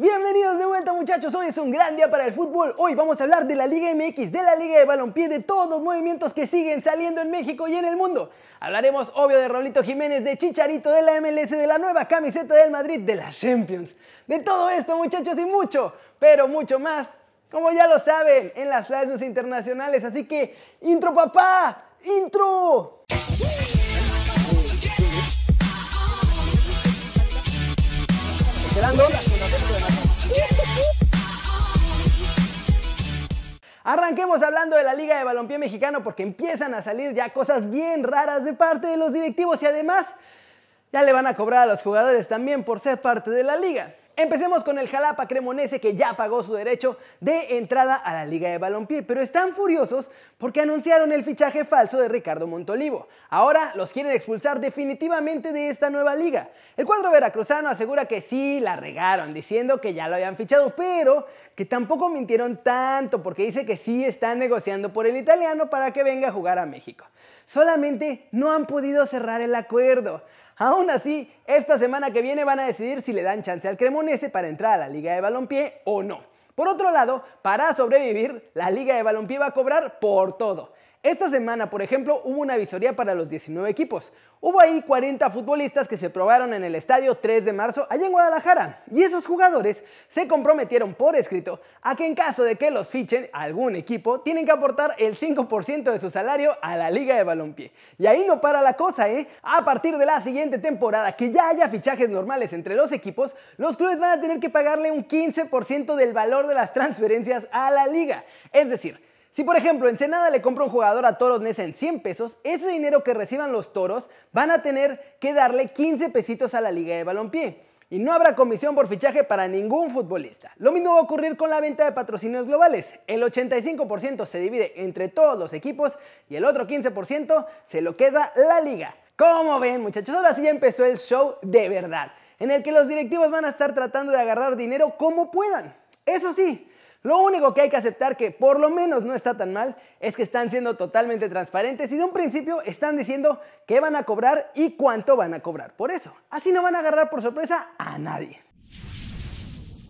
Bienvenidos de vuelta muchachos, hoy es un gran día para el fútbol. Hoy vamos a hablar de la Liga MX, de la Liga de Balompié, de todos los movimientos que siguen saliendo en México y en el mundo. Hablaremos obvio de Rolito Jiménez, de Chicharito, de la MLS, de la nueva camiseta del Madrid, de la Champions. De todo esto muchachos y mucho, pero mucho más, como ya lo saben, en las flashes internacionales. Así que, intro papá, intro. Arranquemos hablando de la Liga de Balompié Mexicano porque empiezan a salir ya cosas bien raras de parte de los directivos y además ya le van a cobrar a los jugadores también por ser parte de la liga. Empecemos con el Jalapa Cremonese que ya pagó su derecho de entrada a la Liga de Balompié, pero están furiosos porque anunciaron el fichaje falso de Ricardo Montolivo. Ahora los quieren expulsar definitivamente de esta nueva liga. El cuadro veracruzano asegura que sí la regaron, diciendo que ya lo habían fichado, pero que tampoco mintieron tanto porque dice que sí están negociando por el italiano para que venga a jugar a México. Solamente no han podido cerrar el acuerdo. Aún así, esta semana que viene van a decidir si le dan chance al Cremonese para entrar a la Liga de Balompié o no. Por otro lado, para sobrevivir, la Liga de Balompié va a cobrar por todo. Esta semana, por ejemplo, hubo una visoría para los 19 equipos. Hubo ahí 40 futbolistas que se probaron en el estadio 3 de marzo allá en Guadalajara. Y esos jugadores se comprometieron por escrito a que en caso de que los fichen algún equipo, tienen que aportar el 5% de su salario a la Liga de Balompié. Y ahí no para la cosa, ¿eh? A partir de la siguiente temporada, que ya haya fichajes normales entre los equipos, los clubes van a tener que pagarle un 15% del valor de las transferencias a la liga. Es decir, si por ejemplo Ensenada le compra un jugador a Toros Nesa en 100 pesos, ese dinero que reciban los Toros van a tener que darle 15 pesitos a la Liga de Balompié. Y no habrá comisión por fichaje para ningún futbolista. Lo mismo va a ocurrir con la venta de patrocinios globales. El 85% se divide entre todos los equipos y el otro 15% se lo queda la liga. Como ven muchachos, ahora sí ya empezó el show de verdad, en el que los directivos van a estar tratando de agarrar dinero como puedan. Eso sí, lo único que hay que aceptar que por lo menos no está tan mal es que están siendo totalmente transparentes y de un principio están diciendo qué van a cobrar y cuánto van a cobrar. Por eso, así no van a agarrar por sorpresa a nadie.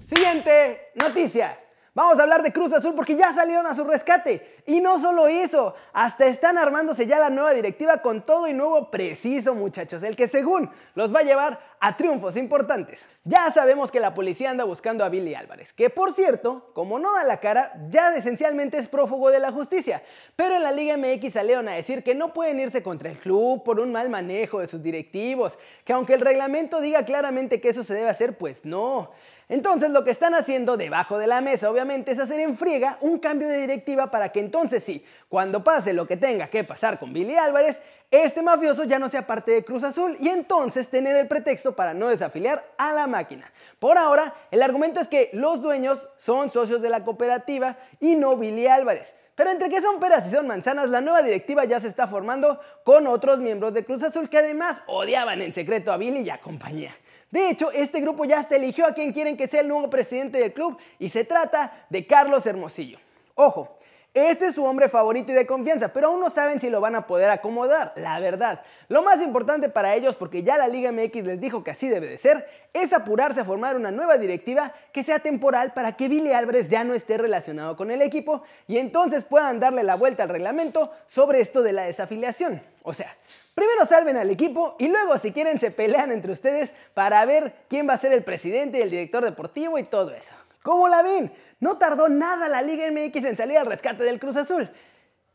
Siguiente noticia. Vamos a hablar de Cruz Azul porque ya salieron a su rescate. Y no solo eso, hasta están armándose ya la nueva directiva con todo y nuevo preciso, muchachos, el que según los va a llevar a triunfos importantes. Ya sabemos que la policía anda buscando a Billy Álvarez, que por cierto, como no da la cara, ya esencialmente es prófugo de la justicia. Pero en la Liga MX salieron a decir que no pueden irse contra el club por un mal manejo de sus directivos, que aunque el reglamento diga claramente que eso se debe hacer, pues no. Entonces lo que están haciendo debajo de la mesa obviamente es hacer en friega un cambio de directiva para que entonces sí, cuando pase lo que tenga que pasar con Billy Álvarez, este mafioso ya no sea parte de Cruz Azul y entonces tener el pretexto para no desafiliar a la máquina. Por ahora, el argumento es que los dueños son socios de la cooperativa y no Billy Álvarez. Pero entre que son peras y son manzanas, la nueva directiva ya se está formando con otros miembros de Cruz Azul que además odiaban en secreto a Billy y a compañía. De hecho, este grupo ya se eligió a quien quieren que sea el nuevo presidente del club y se trata de Carlos Hermosillo. Ojo, este es su hombre favorito y de confianza, pero aún no saben si lo van a poder acomodar, la verdad. Lo más importante para ellos, porque ya la Liga MX les dijo que así debe de ser, es apurarse a formar una nueva directiva que sea temporal para que Billy Álvarez ya no esté relacionado con el equipo y entonces puedan darle la vuelta al reglamento sobre esto de la desafiliación. O sea, primero salven al equipo y luego si quieren se pelean entre ustedes para ver quién va a ser el presidente y el director deportivo y todo eso. ¿Cómo la ven? No tardó nada la Liga MX en salir al rescate del Cruz Azul.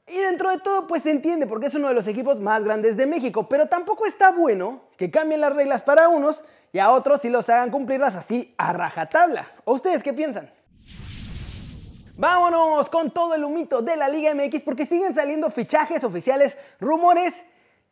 Y dentro de todo, pues se entiende porque es uno de los equipos más grandes de México, pero tampoco está bueno que cambien las reglas para unos y a otros si los hagan cumplirlas así a rajatabla. ¿O ustedes qué piensan? Vámonos con todo el humito de la Liga MX porque siguen saliendo fichajes oficiales, rumores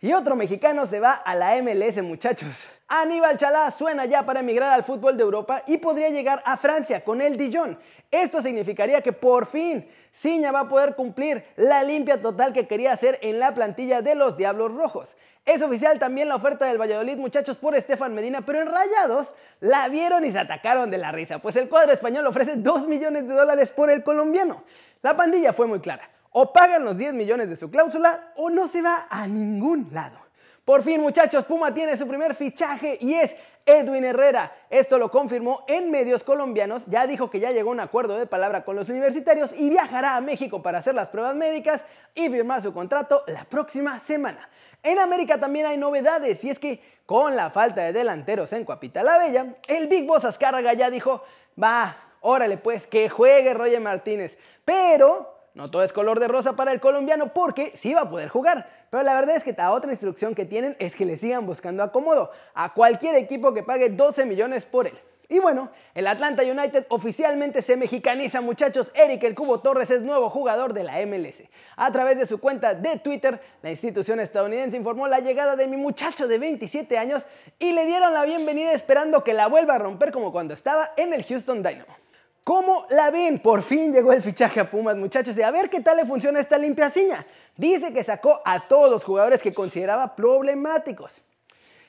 y otro mexicano se va a la MLS, muchachos. Aníbal Chalá suena ya para emigrar al fútbol de Europa y podría llegar a Francia con el Dijon. Esto significaría que por fin Ciña va a poder cumplir la limpia total que quería hacer en la plantilla de los Diablos Rojos. Es oficial también la oferta del Valladolid, muchachos, por Estefan Medina, pero en Rayados la vieron y se atacaron de la risa, pues el cuadro español ofrece 2 millones de dólares por el colombiano. La pandilla fue muy clara, o pagan los 10 millones de su cláusula o no se va a ningún lado. Por fin, muchachos, Puma tiene su primer fichaje y es Edwin Herrera. Esto lo confirmó en medios colombianos, ya dijo que ya llegó a un acuerdo de palabra con los universitarios y viajará a México para hacer las pruebas médicas y firmar su contrato la próxima semana. En América también hay novedades y es que con la falta de delanteros en Cuapita la Bella, el Big Boss Azcárraga ya dijo, va, órale pues, que juegue Roger Martínez. Pero no todo es color de rosa para el colombiano porque sí va a poder jugar. Pero la verdad es que la otra instrucción que tienen es que le sigan buscando acomodo a cualquier equipo que pague 12 millones por él. Y bueno, el Atlanta United oficialmente se mexicaniza, muchachos. Eric El Cubo Torres es nuevo jugador de la MLS. A través de su cuenta de Twitter, la institución estadounidense informó la llegada de mi muchacho de 27 años y le dieron la bienvenida esperando que la vuelva a romper como cuando estaba en el Houston Dynamo. ¿Cómo la ven? Por fin llegó el fichaje a Pumas, muchachos, y a ver qué tal le funciona esta limpia ciña. Dice que sacó a todos los jugadores que consideraba problemáticos.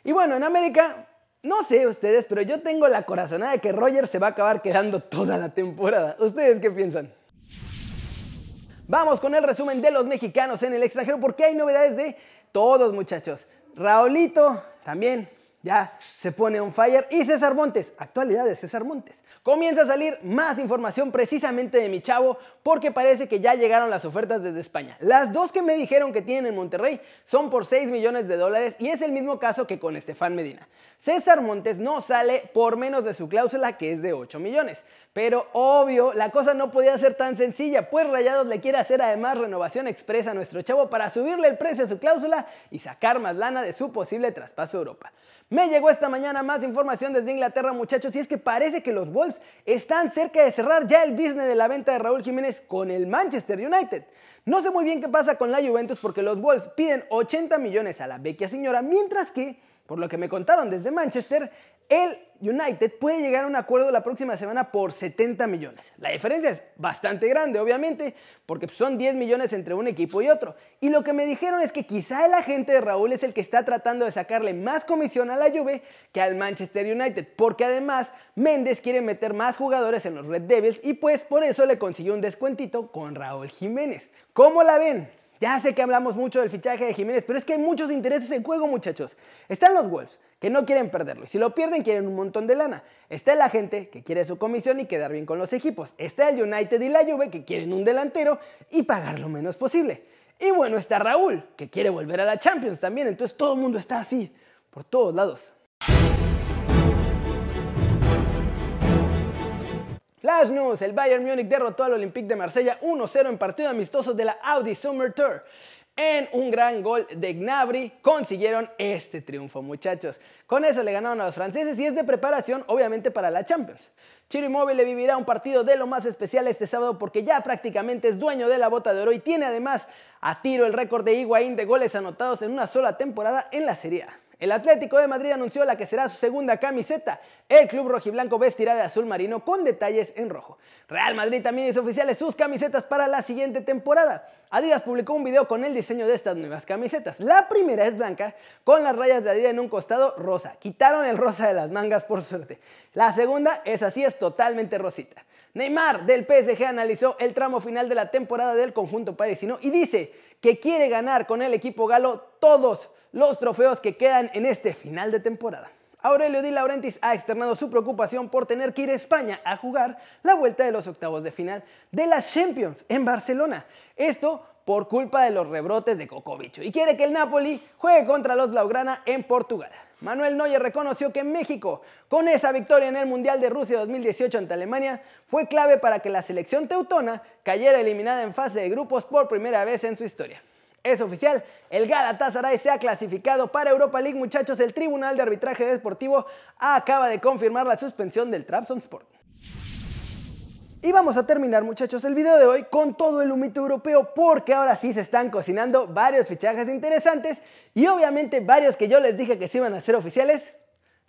Y bueno, en América no sé ustedes, pero yo tengo la corazonada de que Roger se va a acabar quedando toda la temporada. ¿Ustedes qué piensan? Vamos con el resumen de los mexicanos en el extranjero porque hay novedades de todos muchachos. Raulito también ya se pone on fire y César Montes, actualidad de César Montes. Comienza a salir más información precisamente de mi chavo porque parece que ya llegaron las ofertas desde España. Las dos que me dijeron que tienen en Monterrey son por 6 millones de dólares y es el mismo caso que con Estefan Medina. César Montes no sale por menos de su cláusula que es de 8 millones. Pero obvio, la cosa no podía ser tan sencilla, pues Rayados le quiere hacer además renovación expresa a nuestro chavo para subirle el precio a su cláusula y sacar más lana de su posible traspaso a Europa. Me llegó esta mañana más información desde Inglaterra, muchachos, y es que parece que los Wolves están cerca de cerrar ya el business de la venta de Raúl Jiménez con el Manchester United. No sé muy bien qué pasa con la Juventus porque los Wolves piden 80 millones a la vecchia señora, mientras que, por lo que me contaron desde Manchester, el United puede llegar a un acuerdo la próxima semana por 70 millones. La diferencia es bastante grande, obviamente, porque son 10 millones entre un equipo y otro. Y lo que me dijeron es que quizá el agente de Raúl es el que está tratando de sacarle más comisión a la Juve que al Manchester United, porque además Méndez quiere meter más jugadores en los Red Devils y pues por eso le consiguió un descuentito con Raúl Jiménez. ¿Cómo la ven? Ya sé que hablamos mucho del fichaje de Jiménez, pero es que hay muchos intereses en juego, muchachos. Están los Wolves, que no quieren perderlo, y si lo pierden quieren un montón de lana. Está la gente que quiere su comisión y quedar bien con los equipos. Está el United y la Juve, que quieren un delantero y pagar lo menos posible. Y bueno, está Raúl, que quiere volver a la Champions también, entonces todo el mundo está así, por todos lados. Flash News, el Bayern Múnich derrotó al Olympique de Marsella 1-0 en partido amistoso de la Audi Summer Tour. En un gran gol de Gnabry consiguieron este triunfo, muchachos. Con eso le ganaron a los franceses y es de preparación, obviamente, para la Champions. Chiro le vivirá un partido de lo más especial este sábado porque ya prácticamente es dueño de la bota de oro y tiene además a tiro el récord de Higuaín de goles anotados en una sola temporada en la Serie A. El Atlético de Madrid anunció la que será su segunda camiseta. El club rojiblanco vestirá de azul marino con detalles en rojo. Real Madrid también hizo oficiales sus camisetas para la siguiente temporada. Adidas publicó un video con el diseño de estas nuevas camisetas. La primera es blanca con las rayas de Adidas en un costado rosa. Quitaron el rosa de las mangas por suerte. La segunda es así, es totalmente rosita. Neymar del PSG analizó el tramo final de la temporada del conjunto parisino y dice que quiere ganar con el equipo galo todos los trofeos que quedan en este final de temporada. Aurelio Di Laurentiis ha externado su preocupación por tener que ir a España a jugar la vuelta de los octavos de final de las Champions en Barcelona. Esto por culpa de los rebrotes de Cocovicho y quiere que el Napoli juegue contra los Blaugrana en Portugal. Manuel Neuer reconoció que México, con esa victoria en el Mundial de Rusia 2018 ante Alemania, fue clave para que la selección teutona cayera eliminada en fase de grupos por primera vez en su historia. Es oficial, el Galatasaray se ha clasificado para Europa League, muchachos. El Tribunal de Arbitraje Deportivo acaba de confirmar la suspensión del Trabzonspor. Y vamos a terminar, muchachos, el video de hoy con todo el humito europeo, porque ahora sí se están cocinando varios fichajes interesantes y obviamente varios que yo les dije que se iban a hacer oficiales,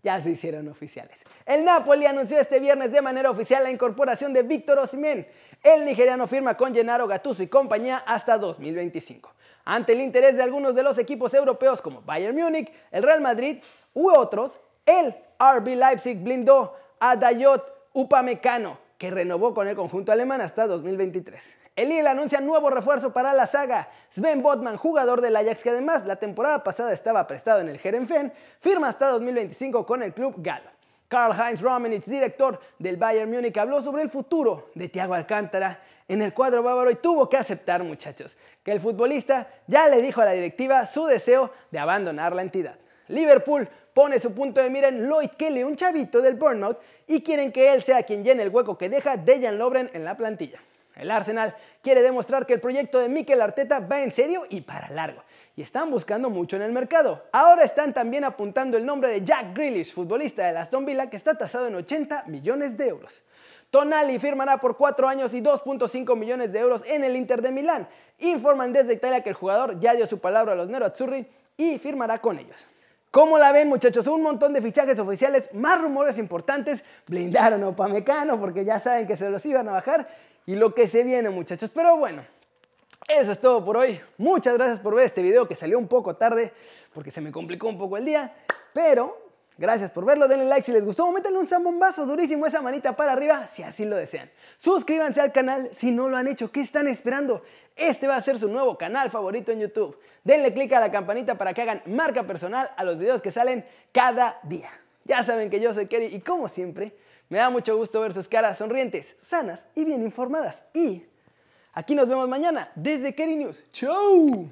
ya se hicieron oficiales. El Napoli anunció este viernes de manera oficial la incorporación de Víctor Osimhen. El nigeriano firma con Gennaro Gattuso y compañía hasta 2025 ante el interés de algunos de los equipos europeos como Bayern Múnich, el Real Madrid u otros, el RB Leipzig blindó a Dayot Upamecano, que renovó con el conjunto alemán hasta 2023. El Lille anuncia nuevo refuerzo para la saga. Sven Botman, jugador del Ajax que además la temporada pasada estaba prestado en el Herenfen, firma hasta 2025 con el club galo. Karl-Heinz Rummenigge, director del Bayern Múnich, habló sobre el futuro de Thiago Alcántara en el cuadro bávaro y tuvo que aceptar, muchachos, que el futbolista ya le dijo a la directiva su deseo de abandonar la entidad. Liverpool pone su punto de mira en Lloyd Kelly, un chavito del burnout, y quieren que él sea quien llene el hueco que deja Dejan Lovren en la plantilla. El Arsenal quiere demostrar que el proyecto de Mikel Arteta va en serio y para largo, y están buscando mucho en el mercado. Ahora están también apuntando el nombre de Jack Grealish, futbolista de Aston Villa, que está tasado en 80 millones de euros. Tonali firmará por 4 años y 2.5 millones de euros en el Inter de Milán. Informan desde Italia que el jugador ya dio su palabra a los Nero Azzurri y firmará con ellos. ¿Cómo la ven, muchachos? Un montón de fichajes oficiales, más rumores importantes. Blindaron a Opamecano porque ya saben que se los iban a bajar. Y lo que se viene, muchachos. Pero bueno, eso es todo por hoy. Muchas gracias por ver este video que salió un poco tarde porque se me complicó un poco el día. Pero Gracias por verlo, denle like si les gustó, métanle un zambombazo durísimo esa manita para arriba si así lo desean. Suscríbanse al canal si no lo han hecho, ¿qué están esperando? Este va a ser su nuevo canal favorito en YouTube. Denle click a la campanita para que hagan marca personal a los videos que salen cada día. Ya saben que yo soy Kerry y como siempre, me da mucho gusto ver sus caras sonrientes, sanas y bien informadas. Y aquí nos vemos mañana desde Kerry News. ¡Chau!